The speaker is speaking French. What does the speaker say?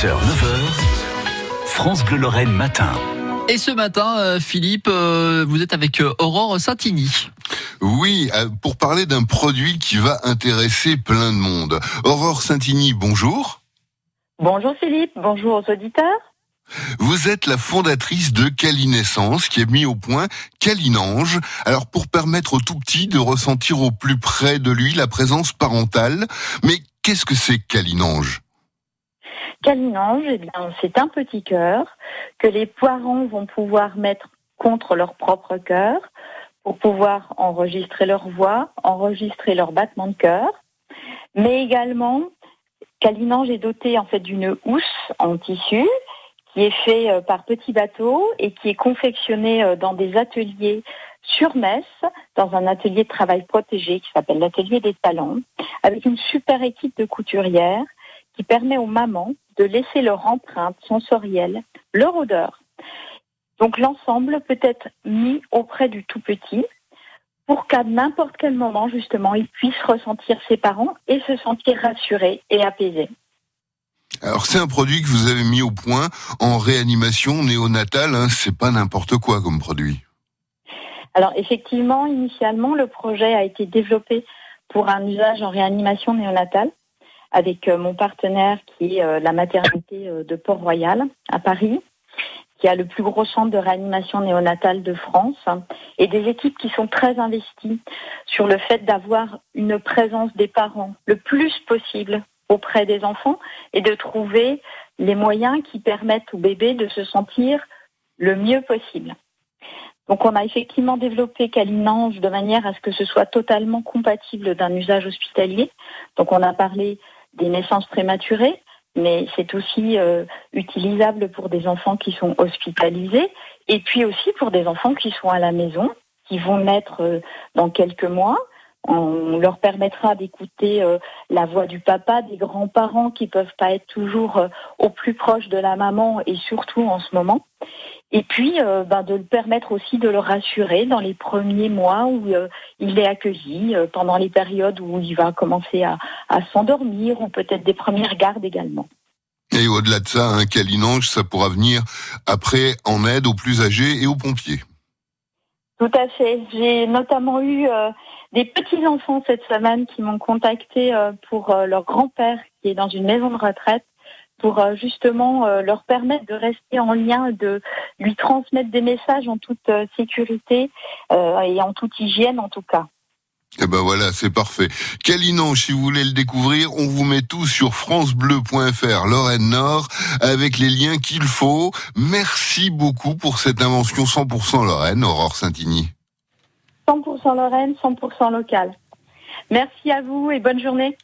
6h, 9h, France Bleu Lorraine matin. Et ce matin, euh, Philippe, euh, vous êtes avec euh, Aurore Saintini. Oui, pour parler d'un produit qui va intéresser plein de monde. Aurore Saintini, bonjour. Bonjour Philippe, bonjour aux auditeurs. Vous êtes la fondatrice de Calinescence qui a mis au point Calinange. Alors pour permettre au tout petit de ressentir au plus près de lui la présence parentale. Mais qu'est-ce que c'est Calinange Calinange, eh c'est un petit cœur que les parents vont pouvoir mettre contre leur propre cœur pour pouvoir enregistrer leur voix, enregistrer leur battement de cœur, mais également Calinange est doté en fait d'une housse en tissu qui est fait euh, par petits bateaux et qui est confectionné euh, dans des ateliers sur Metz, dans un atelier de travail protégé qui s'appelle l'atelier des talents, avec une super équipe de couturières qui permet aux mamans de laisser leur empreinte sensorielle, leur odeur. Donc l'ensemble peut être mis auprès du tout petit pour qu'à n'importe quel moment, justement, il puisse ressentir ses parents et se sentir rassuré et apaisé. Alors c'est un produit que vous avez mis au point en réanimation néonatale, hein, c'est pas n'importe quoi comme produit. Alors effectivement, initialement, le projet a été développé pour un usage en réanimation néonatale avec euh, mon partenaire qui est euh, la maternité euh, de Port-Royal à Paris, qui a le plus gros centre de réanimation néonatale de France, et des équipes qui sont très investies sur le fait d'avoir une présence des parents le plus possible auprès des enfants et de trouver les moyens qui permettent au bébé de se sentir le mieux possible. Donc on a effectivement développé Calinange de manière à ce que ce soit totalement compatible d'un usage hospitalier. Donc on a parlé des naissances prématurées, mais c'est aussi euh, utilisable pour des enfants qui sont hospitalisés et puis aussi pour des enfants qui sont à la maison, qui vont naître euh, dans quelques mois. On leur permettra d'écouter euh, la voix du papa, des grands-parents qui peuvent pas être toujours au plus proche de la maman et surtout en ce moment. Et puis, euh, ben, de le permettre aussi de le rassurer dans les premiers mois où euh, il est accueilli, euh, pendant les périodes où il va commencer à, s'endormir ou peut-être des premières gardes également. Et au-delà de ça, un câlinange, ça pourra venir après en aide aux plus âgés et aux pompiers. Tout à fait. J'ai notamment eu des petits-enfants cette semaine qui m'ont contacté pour leur grand-père qui est dans une maison de retraite pour euh, justement euh, leur permettre de rester en lien, de lui transmettre des messages en toute euh, sécurité et en toute hygiène en tout cas. Eh ben voilà, c'est parfait. Calinan, si vous voulez le découvrir, on vous met tout sur francebleu.fr Lorraine Nord avec les liens qu'il faut. Merci beaucoup pour cette invention 100% Lorraine, Aurore Saint-Igny. 100% Lorraine, 100% local. Merci à vous et bonne journée.